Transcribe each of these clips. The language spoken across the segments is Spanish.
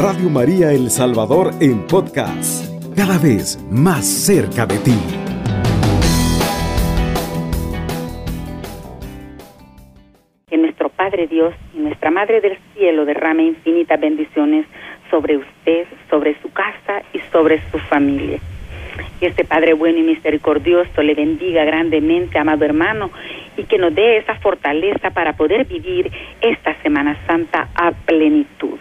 Radio María El Salvador en podcast, cada vez más cerca de ti. Que nuestro Padre Dios y nuestra Madre del Cielo derrame infinitas bendiciones sobre usted, sobre su casa y sobre su familia. Que este Padre bueno y misericordioso le bendiga grandemente, amado hermano, y que nos dé esa fortaleza para poder vivir esta Semana Santa a plenitud.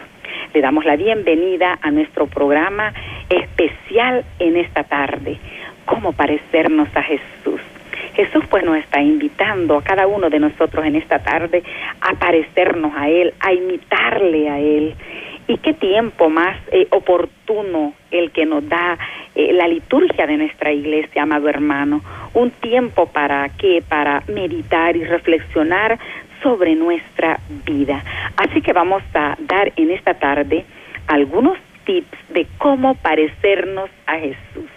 Le damos la bienvenida a nuestro programa especial en esta tarde, cómo parecernos a Jesús. Jesús pues nos está invitando a cada uno de nosotros en esta tarde a parecernos a Él, a imitarle a Él. Y qué tiempo más eh, oportuno el que nos da eh, la liturgia de nuestra iglesia, amado hermano. Un tiempo para qué? Para meditar y reflexionar sobre nuestra vida. Así que vamos a dar en esta tarde algunos tips de cómo parecernos a Jesús.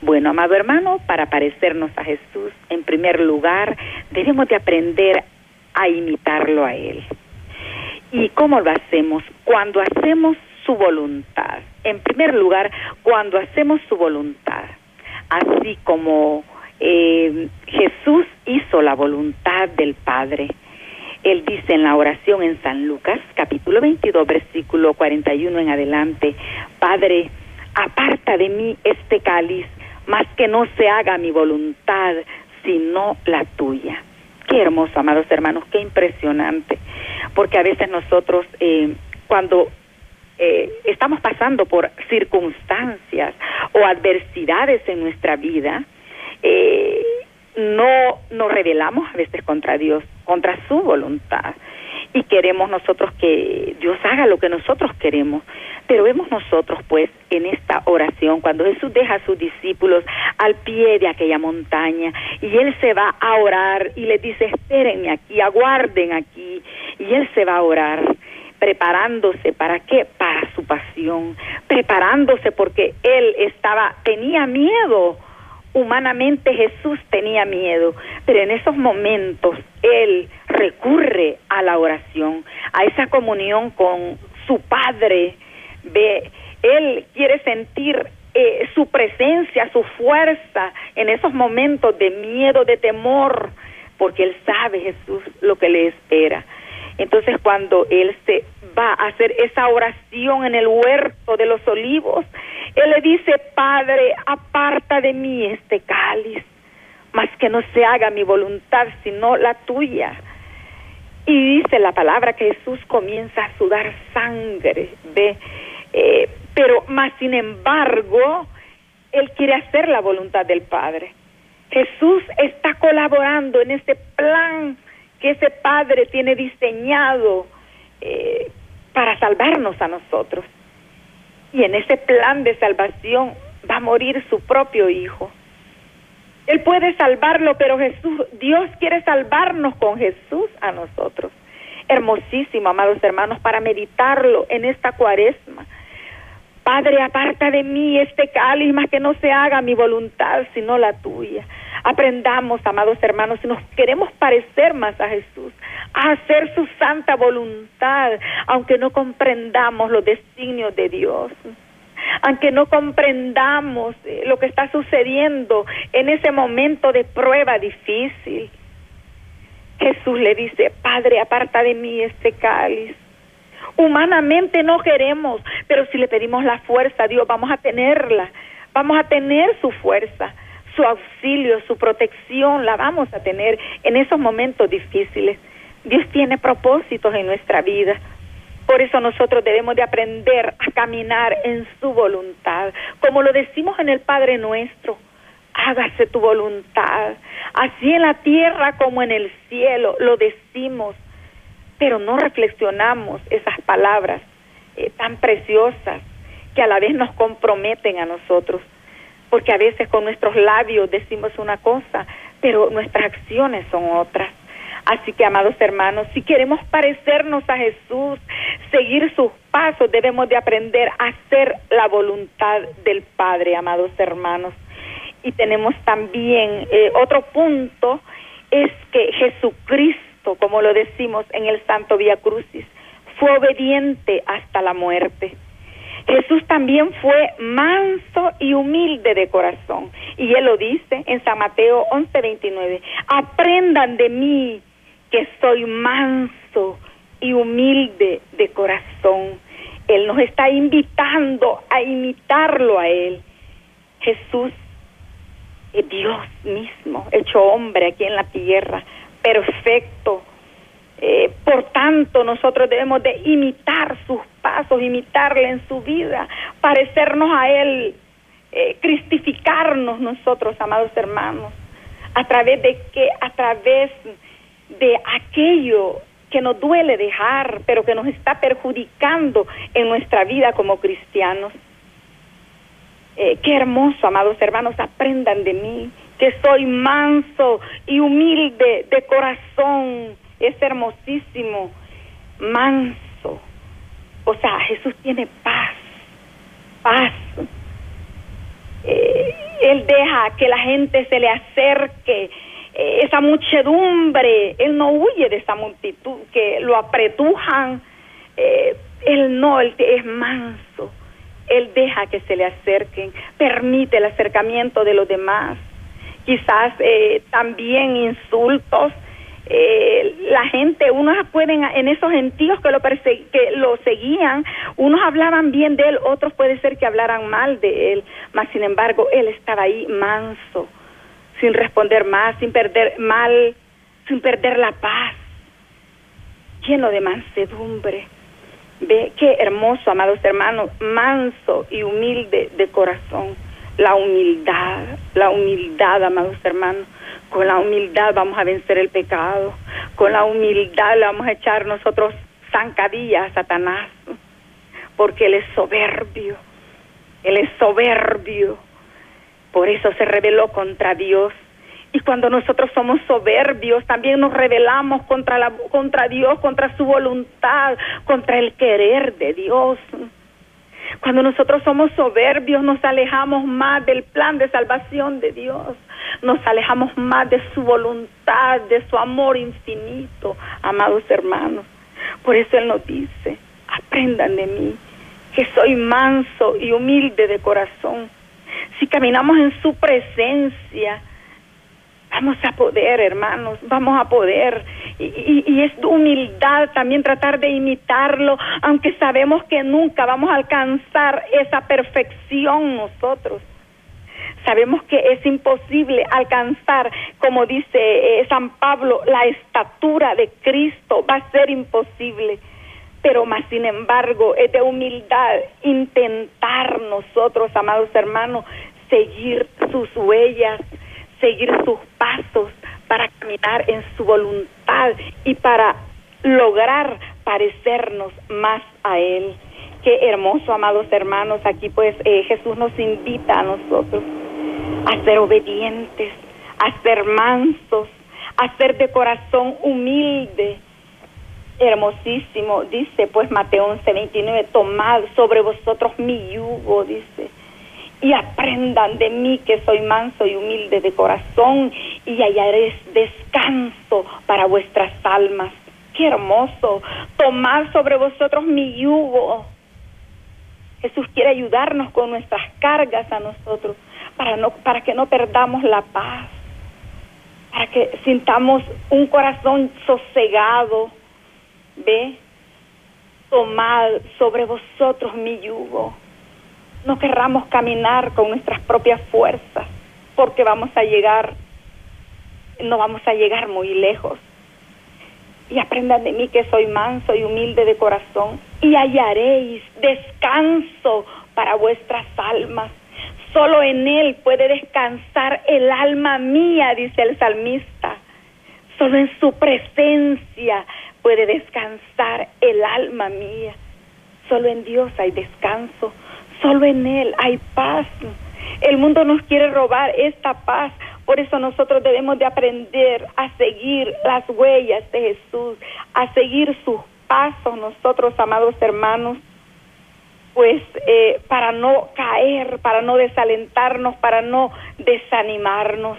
Bueno, amado hermano, para parecernos a Jesús, en primer lugar, debemos de aprender a imitarlo a Él. ¿Y cómo lo hacemos? Cuando hacemos su voluntad. En primer lugar, cuando hacemos su voluntad. Así como eh, Jesús hizo la voluntad del Padre. Él dice en la oración en San Lucas, capítulo 22, versículo 41 en adelante, Padre, aparta de mí este cáliz, más que no se haga mi voluntad, sino la tuya. Qué hermoso, amados hermanos, qué impresionante, porque a veces nosotros eh, cuando eh, estamos pasando por circunstancias o adversidades en nuestra vida, eh, no nos rebelamos a veces contra Dios, contra su voluntad. Y queremos nosotros que Dios haga lo que nosotros queremos. Pero vemos nosotros, pues, en esta oración, cuando Jesús deja a sus discípulos al pie de aquella montaña y Él se va a orar y les dice, espérenme aquí, aguarden aquí. Y Él se va a orar preparándose para qué para su pasión preparándose porque él estaba tenía miedo humanamente Jesús tenía miedo, pero en esos momentos Él recurre a la oración, a esa comunión con su Padre. Ve, Él quiere sentir eh, su presencia, su fuerza en esos momentos de miedo, de temor, porque Él sabe Jesús lo que le espera. Entonces cuando Él se va a hacer esa oración en el huerto de los olivos, Él le dice, Padre, aparta de mí este cáliz, mas que no se haga mi voluntad, sino la tuya. Y dice la palabra que Jesús comienza a sudar sangre, ¿ve? Eh, pero más sin embargo, Él quiere hacer la voluntad del Padre. Jesús está colaborando en este plan que ese Padre tiene diseñado eh, para salvarnos a nosotros. Y en ese plan de salvación va a morir su propio Hijo. Él puede salvarlo, pero Jesús, Dios quiere salvarnos con Jesús a nosotros. Hermosísimo, amados hermanos, para meditarlo en esta cuaresma. Padre, aparta de mí este cáliz, que no se haga mi voluntad, sino la tuya. Aprendamos, amados hermanos, si nos queremos parecer más a Jesús, a hacer su santa voluntad, aunque no comprendamos los designios de Dios aunque no comprendamos eh, lo que está sucediendo en ese momento de prueba difícil. Jesús le dice, Padre, aparta de mí este cáliz. Humanamente no queremos, pero si le pedimos la fuerza a Dios, vamos a tenerla, vamos a tener su fuerza, su auxilio, su protección, la vamos a tener en esos momentos difíciles. Dios tiene propósitos en nuestra vida. Por eso nosotros debemos de aprender a caminar en su voluntad, como lo decimos en el Padre nuestro. Hágase tu voluntad, así en la tierra como en el cielo, lo decimos, pero no reflexionamos esas palabras eh, tan preciosas que a la vez nos comprometen a nosotros, porque a veces con nuestros labios decimos una cosa, pero nuestras acciones son otras. Así que, amados hermanos, si queremos parecernos a Jesús, seguir sus pasos, debemos de aprender a hacer la voluntad del Padre, amados hermanos. Y tenemos también eh, otro punto, es que Jesucristo, como lo decimos en el Santo Vía Crucis, fue obediente hasta la muerte. Jesús también fue manso y humilde de corazón. Y él lo dice en San Mateo 11:29. Aprendan de mí que soy manso y humilde de corazón. Él nos está invitando a imitarlo a Él. Jesús es Dios mismo, hecho hombre aquí en la tierra, perfecto, eh, por tanto, nosotros debemos de imitar sus pasos, imitarle en su vida, parecernos a Él, eh, cristificarnos nosotros, amados hermanos, a través de que, a través de aquello que nos duele dejar, pero que nos está perjudicando en nuestra vida como cristianos. Eh, qué hermoso, amados hermanos, aprendan de mí, que soy manso y humilde de corazón es hermosísimo, manso. O sea, Jesús tiene paz, paz. Eh, él deja que la gente se le acerque, eh, esa muchedumbre, Él no huye de esa multitud que lo apretujan. Eh, él no, Él es manso. Él deja que se le acerquen, permite el acercamiento de los demás. Quizás también insultos, eh, la gente, unos pueden, en esos gentíos que lo, que lo seguían, unos hablaban bien de él, otros puede ser que hablaran mal de él, mas sin embargo él estaba ahí manso, sin responder más, sin perder mal, sin perder la paz, lleno de mansedumbre. Ve qué hermoso, amados hermanos, manso y humilde de corazón. La humildad, la humildad, amados hermanos con la humildad vamos a vencer el pecado. Con la humildad le vamos a echar nosotros zancadillas a Satanás. Porque Él es soberbio. Él es soberbio. Por eso se rebeló contra Dios. Y cuando nosotros somos soberbios, también nos rebelamos contra, la, contra Dios, contra su voluntad, contra el querer de Dios. Cuando nosotros somos soberbios, nos alejamos más del plan de salvación de Dios nos alejamos más de su voluntad, de su amor infinito, amados hermanos. Por eso Él nos dice, aprendan de mí, que soy manso y humilde de corazón. Si caminamos en su presencia, vamos a poder, hermanos, vamos a poder. Y, y, es humildad también tratar de imitarlo, aunque sabemos que nunca vamos a alcanzar esa perfección nosotros. Sabemos que es imposible alcanzar, como dice eh, San Pablo, la estatura de Cristo. Va a ser imposible. Pero más sin embargo, es de humildad intentar nosotros, amados hermanos, seguir sus huellas, seguir sus pasos para caminar en su voluntad y para lograr parecernos más a Él. Qué hermoso, amados hermanos. Aquí pues eh, Jesús nos invita a nosotros a ser obedientes, a ser mansos, a ser de corazón humilde. Hermosísimo, dice pues Mateo 11, 29, tomad sobre vosotros mi yugo, dice, y aprendan de mí que soy manso y humilde de corazón y hallaréis descanso para vuestras almas. Qué hermoso, tomad sobre vosotros mi yugo. Jesús quiere ayudarnos con nuestras cargas a nosotros para, no, para que no perdamos la paz, para que sintamos un corazón sosegado, ve, tomad sobre vosotros mi yugo. No querramos caminar con nuestras propias fuerzas, porque vamos a llegar, no vamos a llegar muy lejos. Y aprendan de mí que soy manso y humilde de corazón, y hallaréis descanso para vuestras almas Solo en Él puede descansar el alma mía, dice el salmista. Solo en su presencia puede descansar el alma mía. Solo en Dios hay descanso. Solo en Él hay paz. El mundo nos quiere robar esta paz. Por eso nosotros debemos de aprender a seguir las huellas de Jesús, a seguir sus pasos nosotros, amados hermanos pues eh, para no caer, para no desalentarnos, para no desanimarnos.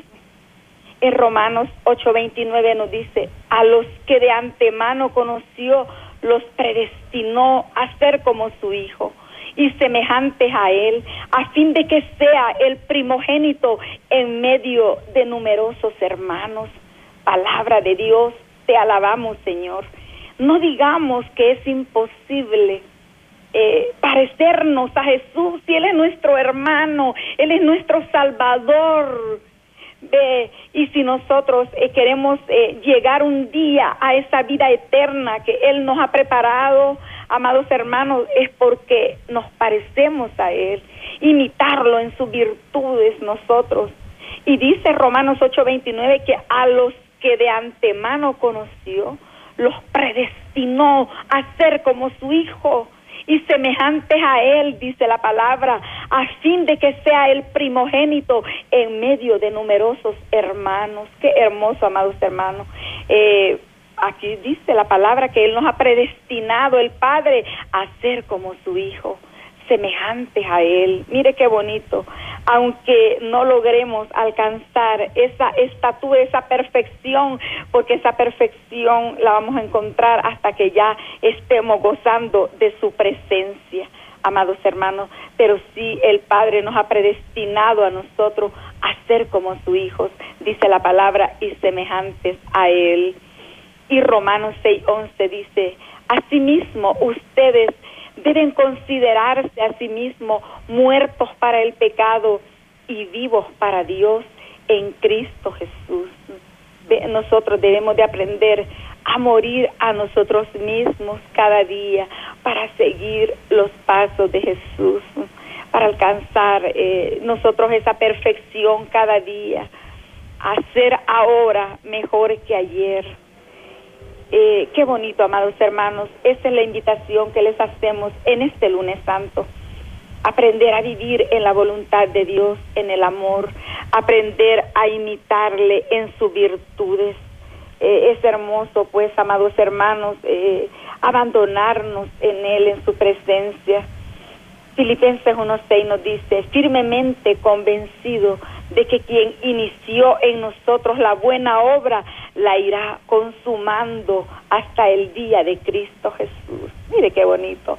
En Romanos 8:29 nos dice, a los que de antemano conoció, los predestinó a ser como su Hijo, y semejantes a Él, a fin de que sea el primogénito en medio de numerosos hermanos. Palabra de Dios, te alabamos, Señor. No digamos que es imposible eh, parecernos a Jesús, si Él es nuestro hermano, Él es nuestro Salvador. Y si nosotros eh, queremos eh, llegar un día a esa vida eterna que Él nos ha preparado, amados hermanos, es porque nos parecemos a Él, imitarlo en sus virtudes nosotros. Y dice Romanos 8:29 que a los que de antemano conoció, los predestinó a ser como su Hijo y semejantes a Él, dice la palabra, a fin de que sea el primogénito en medio de numerosos hermanos. Qué hermoso, amados hermanos. Eh, aquí dice la palabra que Él nos ha predestinado, el Padre, a ser como su Hijo semejantes a Él. Mire qué bonito. Aunque no logremos alcanzar esa estatura, esa perfección, porque esa perfección la vamos a encontrar hasta que ya estemos gozando de su presencia, amados hermanos. Pero sí, el Padre nos ha predestinado a nosotros a ser como sus hijos, dice la palabra, y semejantes a Él. Y Romanos 6:11 dice, asimismo ustedes deben considerarse a sí mismos muertos para el pecado y vivos para Dios en Cristo Jesús. Nosotros debemos de aprender a morir a nosotros mismos cada día para seguir los pasos de Jesús, para alcanzar eh, nosotros esa perfección cada día, hacer ahora mejor que ayer eh, qué bonito, amados hermanos. Esa es la invitación que les hacemos en este lunes santo. Aprender a vivir en la voluntad de Dios, en el amor, aprender a imitarle en sus virtudes. Eh, es hermoso, pues, amados hermanos, eh, abandonarnos en Él, en su presencia. Filipenses 1.6 nos dice, firmemente convencido de que quien inició en nosotros la buena obra la irá consumando hasta el día de Cristo Jesús. Mire qué bonito.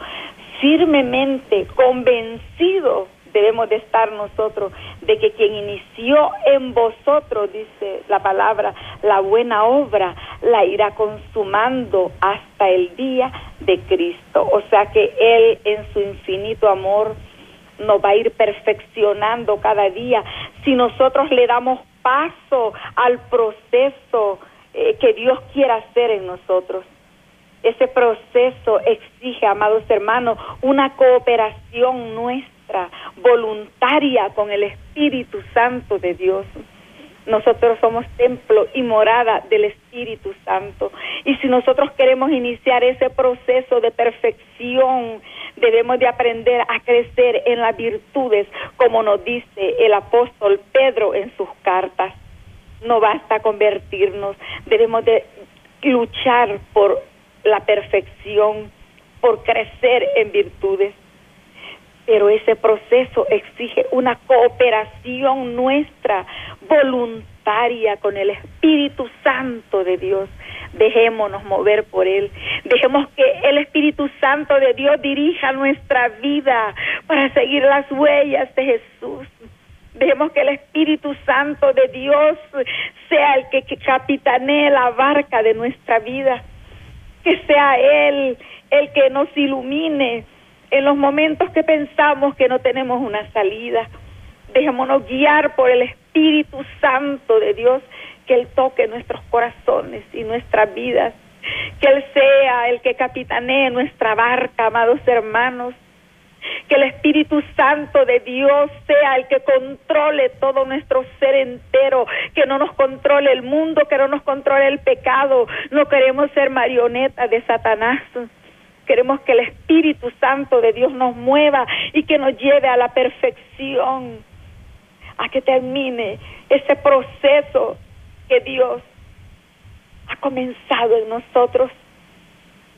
Firmemente convencido debemos de estar nosotros de que quien inició en vosotros, dice la palabra, la buena obra, la irá consumando hasta el día de Cristo. O sea que Él en su infinito amor nos va a ir perfeccionando cada día si nosotros le damos paso al proceso eh, que Dios quiera hacer en nosotros. Ese proceso exige, amados hermanos, una cooperación nuestra, voluntaria con el Espíritu Santo de Dios. Nosotros somos templo y morada del Espíritu Santo. Y si nosotros queremos iniciar ese proceso de perfección, debemos de aprender a crecer en las virtudes, como nos dice el apóstol Pedro en sus cartas. No basta convertirnos, debemos de luchar por la perfección, por crecer en virtudes. Pero ese proceso exige una cooperación nuestra, voluntaria, con el Espíritu Santo de Dios. Dejémonos mover por Él. Dejemos que el Espíritu Santo de Dios dirija nuestra vida para seguir las huellas de Jesús. Dejemos que el Espíritu Santo de Dios sea el que, capitanee la barca de nuestra vida. Que sea Él el que nos ilumine en los momentos que pensamos que no tenemos una salida. Dejémonos guiar por el Espíritu Santo de Dios, que Él toque nuestros corazones y nuestras vidas, que Él sea el que capitanee nuestra barca, amados hermanos, que el Espíritu Santo de Dios sea el que controle todo nuestro ser entero, que no nos controle el mundo, que no nos controle el pecado, no queremos ser marionetas de Satanás. Queremos que el Espíritu Santo de Dios nos mueva y que nos lleve a la perfección, a que termine ese proceso que Dios ha comenzado en nosotros.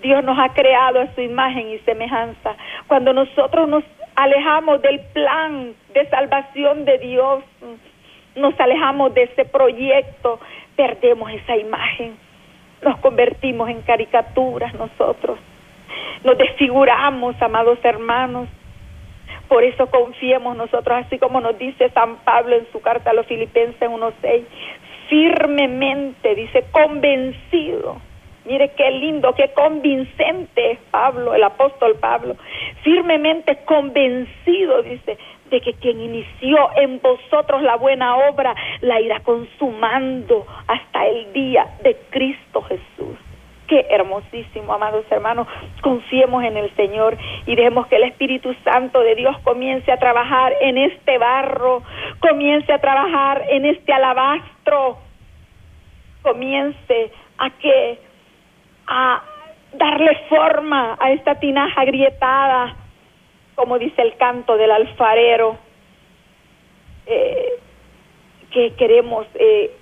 Dios nos ha creado a su imagen y semejanza. Cuando nosotros nos alejamos del plan de salvación de Dios, nos alejamos de ese proyecto, perdemos esa imagen. Nos convertimos en caricaturas nosotros. Nos desfiguramos, amados hermanos. Por eso confiemos nosotros, así como nos dice San Pablo en su carta a los Filipenses 1.6, firmemente, dice, convencido. Mire qué lindo, qué convincente Pablo, el apóstol Pablo, firmemente convencido, dice, de que quien inició en vosotros la buena obra la irá consumando hasta el día de Cristo Jesús. Qué hermosísimo, amados hermanos. Confiemos en el Señor y dejemos que el Espíritu Santo de Dios comience a trabajar en este barro, comience a trabajar en este alabastro, comience a que a darle forma a esta tinaja agrietada, como dice el canto del alfarero, eh, que queremos, eh,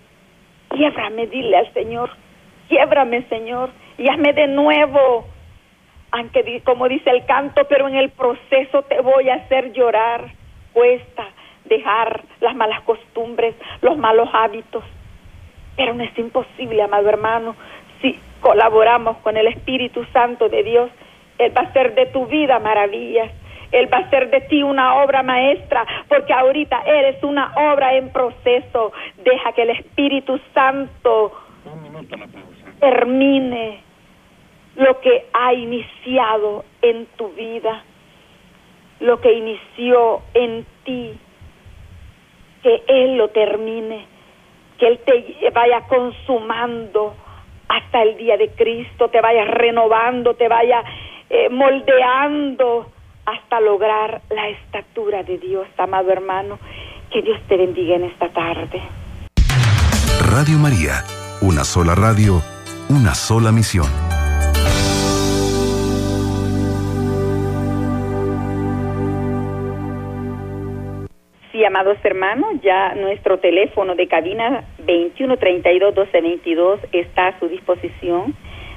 dile al Señor, quiebrame, Señor, y hazme de nuevo, aunque como dice el canto, pero en el proceso te voy a hacer llorar, cuesta dejar las malas costumbres, los malos hábitos, pero no es imposible, amado hermano, si colaboramos con el Espíritu Santo de Dios, Él va a hacer de tu vida maravillas. Él va a hacer de ti una obra maestra, porque ahorita eres una obra en proceso. Deja que el Espíritu Santo termine lo que ha iniciado en tu vida, lo que inició en ti, que Él lo termine, que Él te vaya consumando hasta el día de Cristo, te vaya renovando, te vaya eh, moldeando hasta lograr la estatura de Dios, amado hermano. Que Dios te bendiga en esta tarde. Radio María, una sola radio, una sola misión. Sí, amados hermanos, ya nuestro teléfono de cabina 2132-1222 está a su disposición.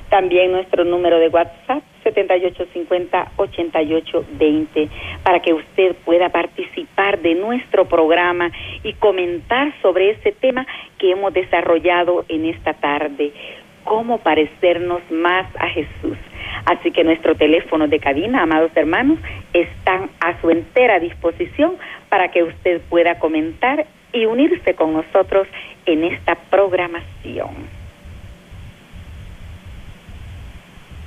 También nuestro número de WhatsApp 7850-8820 para que usted pueda participar de nuestro programa y comentar sobre ese tema que hemos desarrollado en esta tarde, cómo parecernos más a Jesús. Así que nuestro teléfono de cabina, amados hermanos, están a su entera disposición para que usted pueda comentar y unirse con nosotros en esta programación.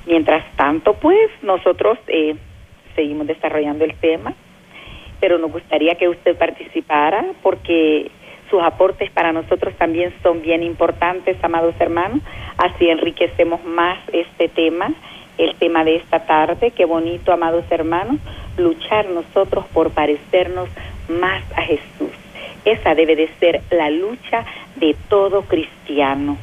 Mientras tanto, pues nosotros eh, seguimos desarrollando el tema, pero nos gustaría que usted participara porque sus aportes para nosotros también son bien importantes, amados hermanos. Así enriquecemos más este tema el tema de esta tarde. Qué bonito, amados hermanos, luchar nosotros por parecernos más a Jesús. Esa debe de ser la lucha de todo cristiano.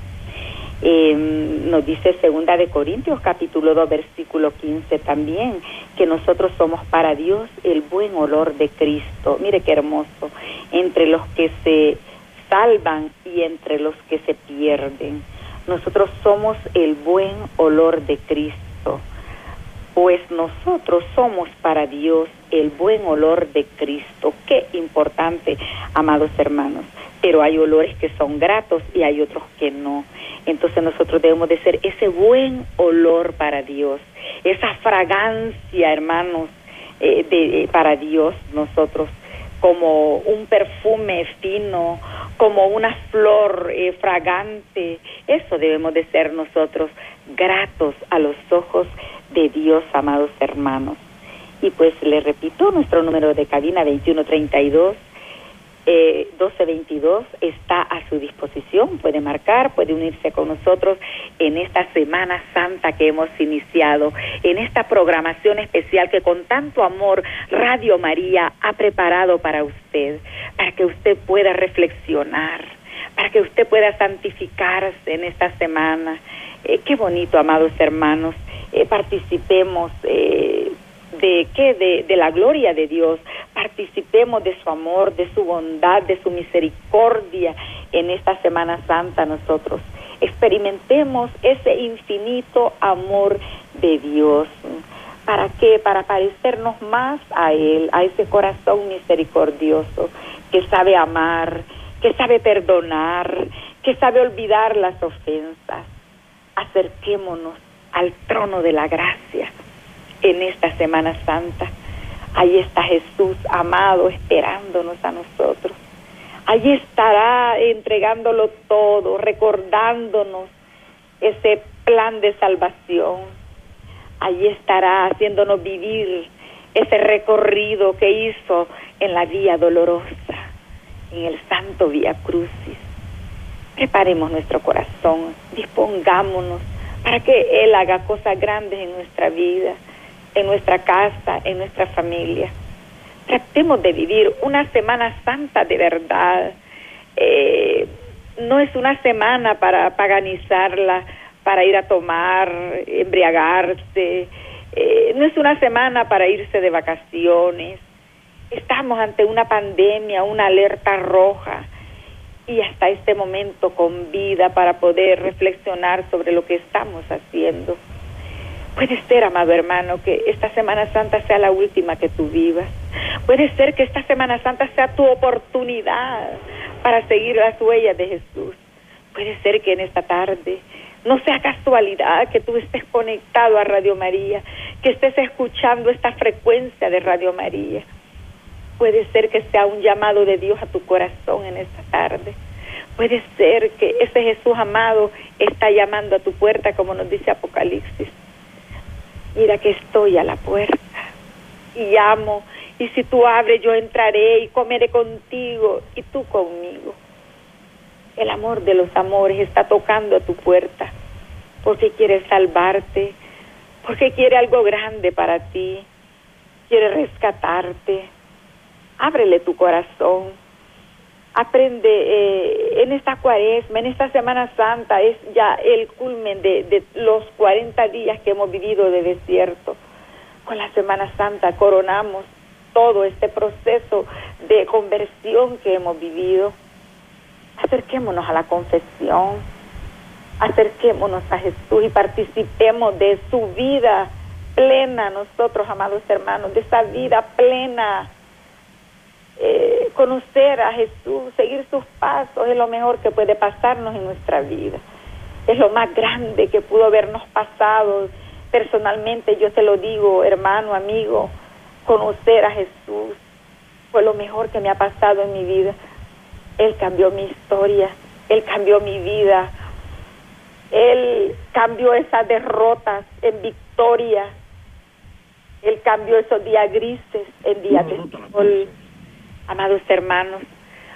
Em, nos dice segunda de Corintios capítulo 2 versículo 15 también que nosotros somos para Dios el buen olor de Cristo. Mire qué hermoso, entre los que se salvan y entre los que se pierden. Nosotros somos el buen olor de Cristo pues nosotros somos para Dios el buen olor de Cristo. Qué importante, amados hermanos. Pero hay olores que son gratos y hay otros que no. Entonces nosotros debemos de ser ese buen olor para Dios, esa fragancia, hermanos, eh, de, eh, para Dios nosotros como un perfume fino, como una flor eh, fragante. Eso debemos de ser nosotros gratos a los ojos de Dios, amados hermanos. Y pues le repito, nuestro número de cabina 2132 eh, 1222 está a su disposición, puede marcar, puede unirse con nosotros en esta Semana Santa que hemos iniciado, en esta programación especial que con tanto amor Radio María ha preparado para usted, para que usted pueda reflexionar, para que usted pueda santificarse en esta semana. Eh, qué bonito, amados hermanos, eh, participemos. Eh, de qué de, de, la gloria de Dios participemos de su amor de su bondad de su misericordia en esta Semana Santa nosotros. Experimentemos ese infinito amor de Dios. Para qué para parecernos más a él a ese corazón misericordioso que sabe amar que sabe perdonar que sabe olvidar las ofensas. Acerquémonos al trono de la gracia en esta Semana Santa. Ahí está Jesús amado esperándonos a nosotros. Allí estará entregándolo todo, recordándonos ese plan de salvación. Allí estará haciéndonos vivir ese recorrido que hizo en la vía dolorosa, en el santo vía crucis. Preparemos nuestro corazón, dispongámonos para que Él haga cosas grandes en nuestra vida, en nuestra casa, en nuestra familia. Tratemos de vivir una Semana Santa de verdad. Eh, no es una semana para paganizarla, para ir a tomar, embriagarse. Eh, no es una semana para irse de vacaciones. Estamos ante una pandemia, una alerta roja y hasta este momento con vida para poder reflexionar sobre lo que estamos haciendo. Puede ser, amado hermano, que esta Semana Santa sea la última que tú vivas. Puede ser que esta Semana Santa sea tu oportunidad para seguir las huellas de Jesús. Puede ser que en esta tarde no sea casualidad que tú estés conectado a Radio María, que estés escuchando esta frecuencia de Radio María. Puede ser que sea un llamado de Dios a tu corazón en esta tarde. Puede ser que ese Jesús amado está llamando a tu puerta, como nos dice Apocalipsis mira que estoy a la puerta y llamo, y si tú abres yo entraré y comeré contigo y tú conmigo. El amor de los amores está tocando a tu puerta porque quiere salvarte, porque quiere algo grande para ti, quiere rescatarte. Ábrele tu corazón aprende eh, en esta cuaresma, en esta Semana Santa, es ya el culmen de, de los 40 días que hemos vivido de desierto. Con la Semana Santa coronamos todo este proceso de conversión que hemos vivido. Acerquémonos a la confesión, acerquémonos a Jesús y participemos de su vida plena, nosotros, amados hermanos, de esa vida plena eh, conocer a Jesús, seguir sus pasos, es lo mejor que puede pasarnos en nuestra vida. Es lo más grande que pudo habernos pasado. Personalmente yo te lo digo, hermano, amigo, conocer a Jesús fue lo mejor que me ha pasado en mi vida. Él cambió mi historia, Él cambió mi vida, Él cambió esas derrotas en victoria, Él cambió esos días grises en días de sol amados hermanos.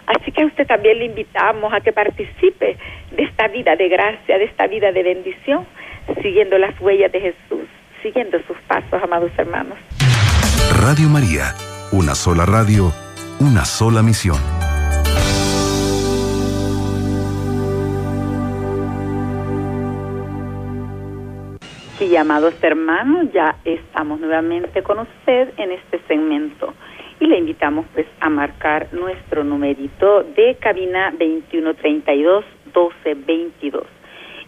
Así que a usted también le invitamos a que participe de esta vida de gracia, de esta vida de bendición, siguiendo las huellas de Jesús, siguiendo sus pasos, amados hermanos. Radio María, una sola radio, una sola misión. Sí, amados hermanos, ya estamos nuevamente con usted en este segmento y le invitamos pues a marcar nuestro numerito de cabina 2132 1222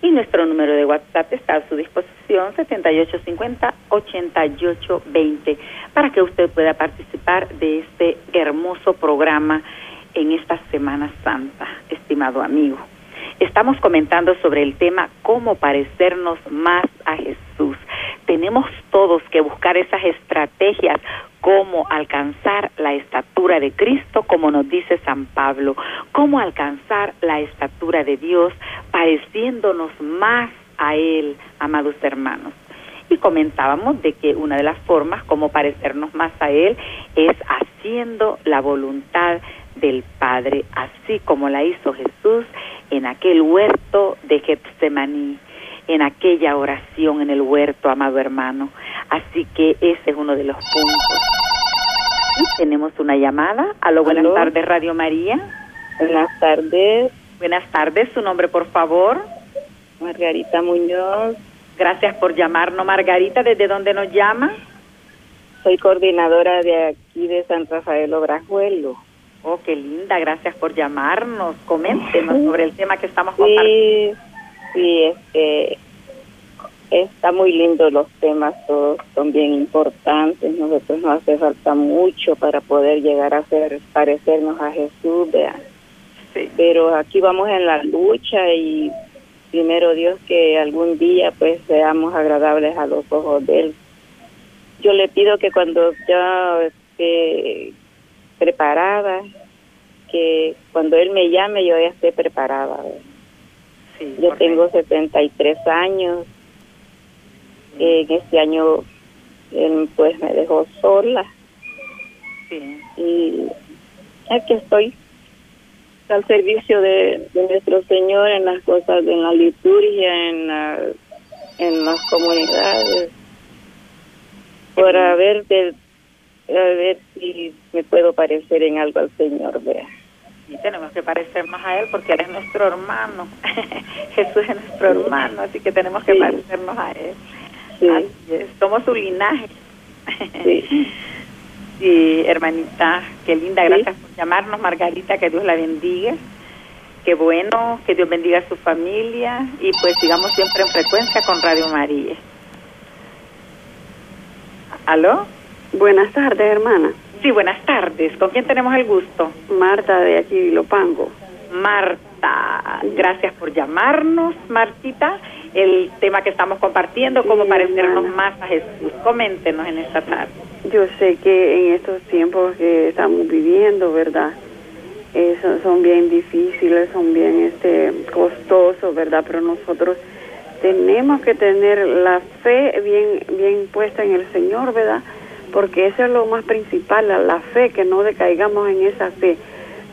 y nuestro número de WhatsApp está a su disposición 7850-8820 para que usted pueda participar de este hermoso programa en esta Semana Santa, estimado amigo. Estamos comentando sobre el tema cómo parecernos más a Jesús. Tenemos todos que buscar esas estrategias cómo alcanzar la estatura de Cristo, como nos dice San Pablo, cómo alcanzar la estatura de Dios, pareciéndonos más a Él, amados hermanos. Y comentábamos de que una de las formas como parecernos más a Él es haciendo la voluntad del Padre, así como la hizo Jesús en aquel huerto de Getsemaní, en aquella oración en el huerto, amado hermano. Así que ese es uno de los puntos. Y tenemos una llamada. Aló, buenas tardes, Radio María. Buenas tardes. Buenas tardes, su nombre, por favor. Margarita Muñoz. Gracias por llamarnos, Margarita. ¿Desde dónde nos llama? Soy coordinadora de aquí de San Rafael Obrajuelo. Oh, qué linda, gracias por llamarnos. Coméntenos sobre el tema que estamos compartiendo. Sí, sí, este, está muy lindo los temas, todos son bien importantes. Nosotros nos hace falta mucho para poder llegar a ser, parecernos a Jesús, vean. Pero aquí vamos en la lucha y primero Dios que algún día pues seamos agradables a los ojos de Él. Yo le pido que cuando ya esté preparada, que cuando Él me llame yo ya esté preparada. yo tengo 73 años, en este año Él pues me dejó sola. Y aquí estoy al servicio de, nuestro Señor en las cosas, en la liturgia, en, en las comunidades, para ver, de, a ver si me puedo parecer en algo al Señor, vea. Y tenemos que parecernos a Él porque Él es nuestro hermano. Jesús es nuestro hermano, así que tenemos que parecernos a Él. Somos su linaje. sí. Sí, hermanita, qué linda, gracias por llamarnos, Margarita, que Dios la bendiga. Qué bueno, que Dios bendiga a su familia y pues sigamos siempre en frecuencia con Radio María. ¿Aló? Buenas tardes, hermana. Sí, buenas tardes. ¿Con quién tenemos el gusto? Marta de aquí, Lopango. Marta, gracias por llamarnos, Martita. El tema que estamos compartiendo, cómo parecernos más a Jesús. Coméntenos en esta tarde. Yo sé que en estos tiempos que estamos viviendo, ¿verdad? son bien difíciles, son bien este costosos, ¿verdad? Pero nosotros tenemos que tener la fe bien bien puesta en el Señor, ¿verdad? Porque eso es lo más principal, la, fe, que no decaigamos en esa fe,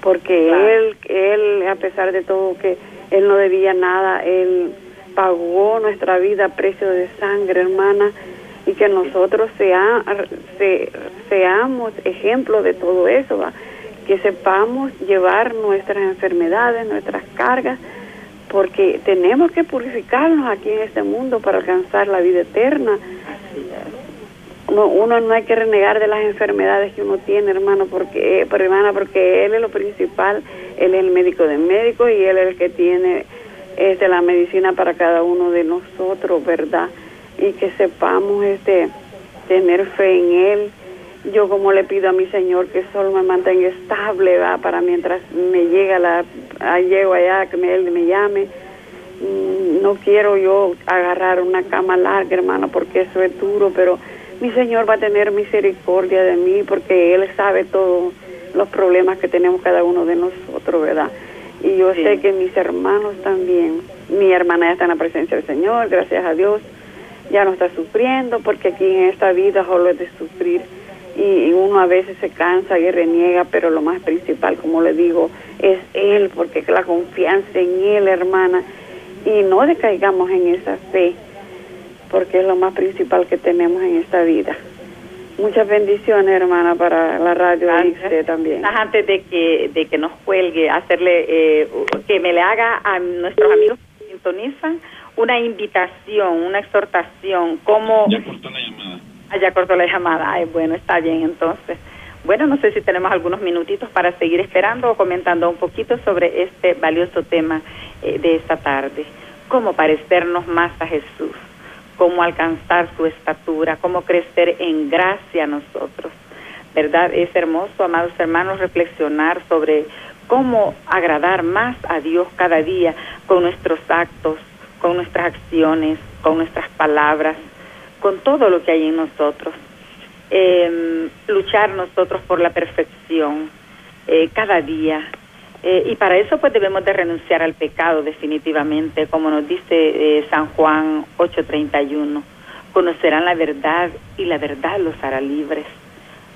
porque él él a pesar de todo que él no debía nada, él pagó nuestra vida a precio de sangre, hermana y que nosotros sea, seamos ejemplo de todo eso, ¿va? que sepamos llevar nuestras enfermedades, nuestras cargas, porque tenemos que purificarnos aquí en este mundo para alcanzar la vida eterna. No, uno no hay que renegar de las enfermedades que uno tiene, hermano, porque, pero hermana, porque él es lo principal, él es el médico de médicos y él es el que tiene este, la medicina para cada uno de nosotros, ¿verdad? y que sepamos este tener fe en él. Yo como le pido a mi Señor que solo me mantenga estable, va, para mientras me llega la llego allá que él me llame. Mm, no quiero yo agarrar una cama larga, hermano, porque eso es duro, pero mi Señor va a tener misericordia de mí porque él sabe todos los problemas que tenemos cada uno de nosotros, ¿verdad? Y yo sé que mis hermanos también, mi hermana ya está en la presencia del Señor, gracias a Dios ya no está sufriendo, porque aquí en esta vida solo es de sufrir. Y uno a veces se cansa y reniega, pero lo más principal, como le digo, es Él, porque la confianza en Él, hermana, y no decaigamos en esa fe, porque es lo más principal que tenemos en esta vida. Muchas bendiciones, hermana, para la radio y usted también. Antes de que, de que nos cuelgue, hacerle, eh, que me le haga a nuestros amigos que sintonizan una invitación, una exhortación, como... Ya cortó la llamada. Ah, ya cortó la llamada. Ay, bueno, está bien entonces. Bueno, no sé si tenemos algunos minutitos para seguir esperando o comentando un poquito sobre este valioso tema eh, de esta tarde. Cómo parecernos más a Jesús, cómo alcanzar su estatura, cómo crecer en gracia a nosotros. ¿Verdad? Es hermoso, amados hermanos, reflexionar sobre cómo agradar más a Dios cada día con nuestros actos, con nuestras acciones, con nuestras palabras, con todo lo que hay en nosotros. Em, luchar nosotros por la perfección eh, cada día. Eh, y para eso pues debemos de renunciar al pecado definitivamente, como nos dice eh, San Juan 8:31. Conocerán la verdad y la verdad los hará libres.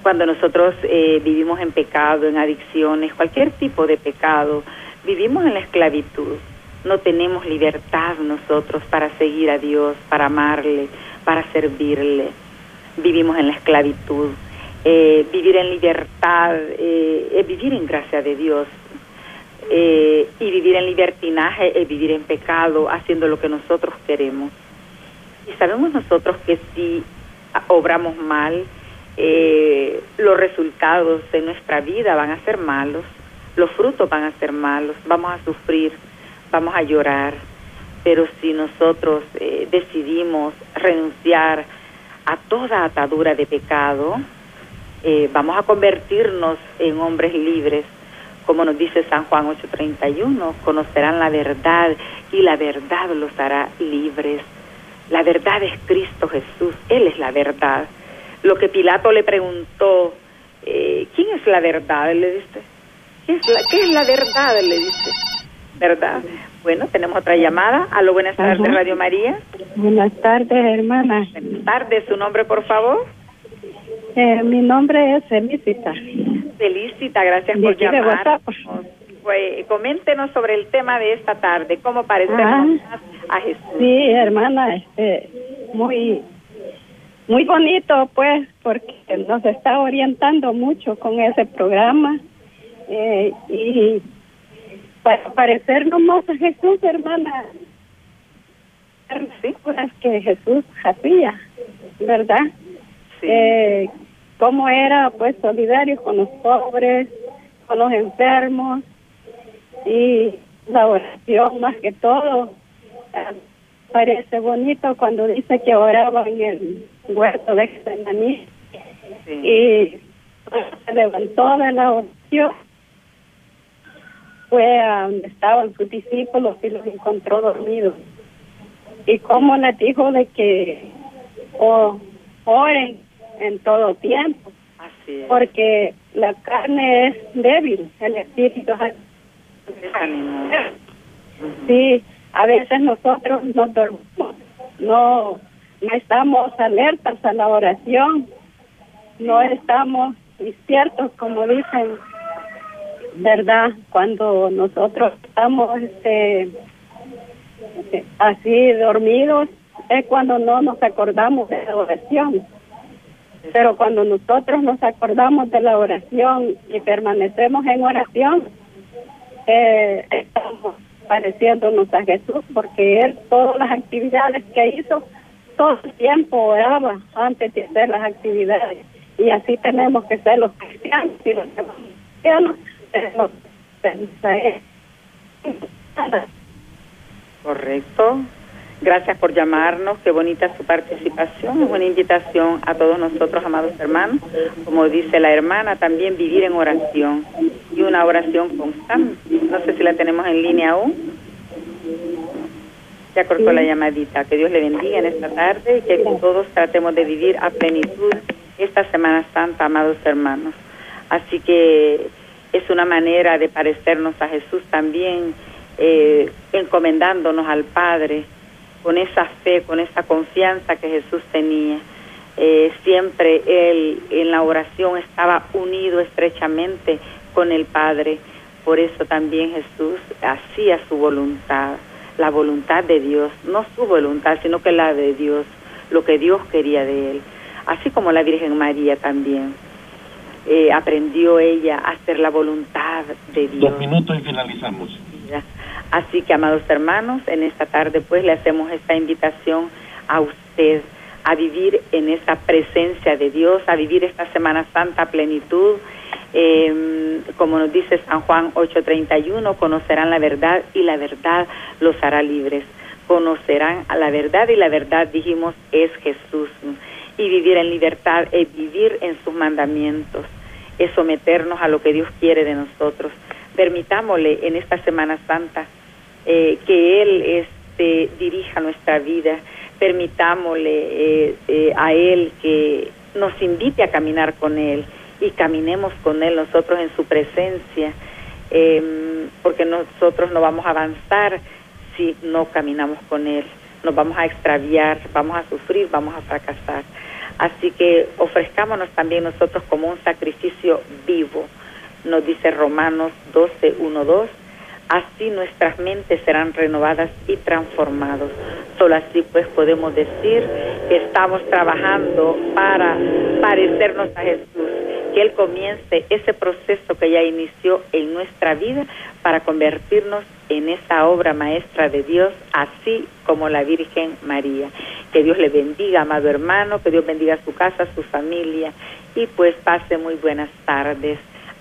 Cuando nosotros vivimos en pecado, en adicciones, cualquier tipo de pecado, vivimos en la esclavitud no tenemos libertad nosotros para seguir a Dios, para amarle, para servirle. Vivimos en la esclavitud. Eh, vivir en libertad eh, es vivir en gracia de Dios. Eh, y vivir en libertinaje es vivir en pecado, haciendo lo que nosotros queremos. Y sabemos nosotros que si obramos mal, los resultados de nuestra vida van a ser malos, los frutos van a ser malos, vamos a sufrir vamos a llorar, pero si nosotros eh, decidimos renunciar a toda atadura de pecado, eh, vamos a convertirnos en hombres libres, como nos dice San Juan 8:31, conocerán la verdad y la verdad los hará libres. La verdad es Cristo Jesús, Él es la verdad. Lo que Pilato le preguntó eh, ¿quién es la verdad? Le dice. ¿Qué es la, qué es la verdad? Le dice. ¿Verdad? Bueno, tenemos otra llamada. Aló, buenas tardes, Radio María. Buenas tardes, hermana. Buenas tardes, su nombre, por favor. Eh, mi nombre es Felicita. Felicita, gracias por llamar. Pues, coméntenos sobre el tema de esta tarde, cómo parecernos ah, a Jesús. Sí, hermana, este, muy, muy bonito, pues, porque nos está orientando mucho con ese programa eh, y para parecernos más a Jesús, hermana, sí, pues que Jesús hacía, ¿verdad? Sí. Eh, cómo era, pues, solidario con los pobres, con los enfermos y la oración más que todo. Eh, parece bonito cuando dice que oraba en el huerto de Getsemaní y se levantó de la oración fue a donde estaban sus discípulos y los encontró dormidos. Y como les dijo de que oren en todo tiempo. Porque la carne es débil, el espíritu es Sí, a veces nosotros no dormimos, no, no estamos alertas a la oración, no estamos despiertos como dicen verdad cuando nosotros estamos este así dormidos es cuando no nos acordamos de la oración pero cuando nosotros nos acordamos de la oración y permanecemos en oración eh, estamos pareciéndonos a Jesús porque él todas las actividades que hizo todo el tiempo oraba antes de hacer las actividades. Y así tenemos que ser los cristianos. Y los cristianos. Correcto. Gracias por llamarnos. Qué bonita su participación. Es una invitación a todos nosotros, amados hermanos. Como dice la hermana, también vivir en oración y una oración constante. No sé si la tenemos en línea aún. Ya cortó la llamadita. Que Dios le bendiga en esta tarde y que todos tratemos de vivir a plenitud esta Semana Santa, amados hermanos. Así que es una manera de parecernos a Jesús también, eh, encomendándonos al Padre con esa fe, con esa confianza que Jesús tenía. Eh, siempre Él en la oración estaba unido estrechamente con el Padre. Por eso también Jesús hacía su voluntad, la voluntad de Dios, no su voluntad, sino que la de Dios, lo que Dios quería de Él. Así como la Virgen María también. Eh, aprendió ella a hacer la voluntad de Dios. Dos minutos y finalizamos. Así que, amados hermanos, en esta tarde pues le hacemos esta invitación a usted a vivir en esa presencia de Dios, a vivir esta Semana Santa a plenitud. Em, como nos dice San Juan 8:31, conocerán la verdad y la verdad los hará libres. Conocerán a la verdad y la verdad, dijimos, es Jesús. Y vivir en libertad es vivir en sus mandamientos es someternos a lo que Dios quiere de nosotros. Permitámosle en esta Semana Santa eh, que Él este, dirija nuestra vida, permitámosle eh, eh, a Él que nos invite a caminar con Él y caminemos con Él nosotros en su presencia, em, porque nosotros no vamos a avanzar si no caminamos con Él, nos vamos a extraviar, vamos a sufrir, vamos a fracasar. Así que ofrezcámonos también nosotros como un sacrificio vivo, nos dice Romanos 12, 1, 2. Así nuestras mentes serán renovadas y transformados. Solo así pues podemos decir que estamos trabajando para parecernos a Jesús, que Él comience ese proceso que ya inició en nuestra vida para convertirnos en esa obra maestra de Dios, así como la Virgen María. Que Dios le bendiga, amado hermano, que Dios bendiga su casa, su familia y pues pase muy buenas tardes.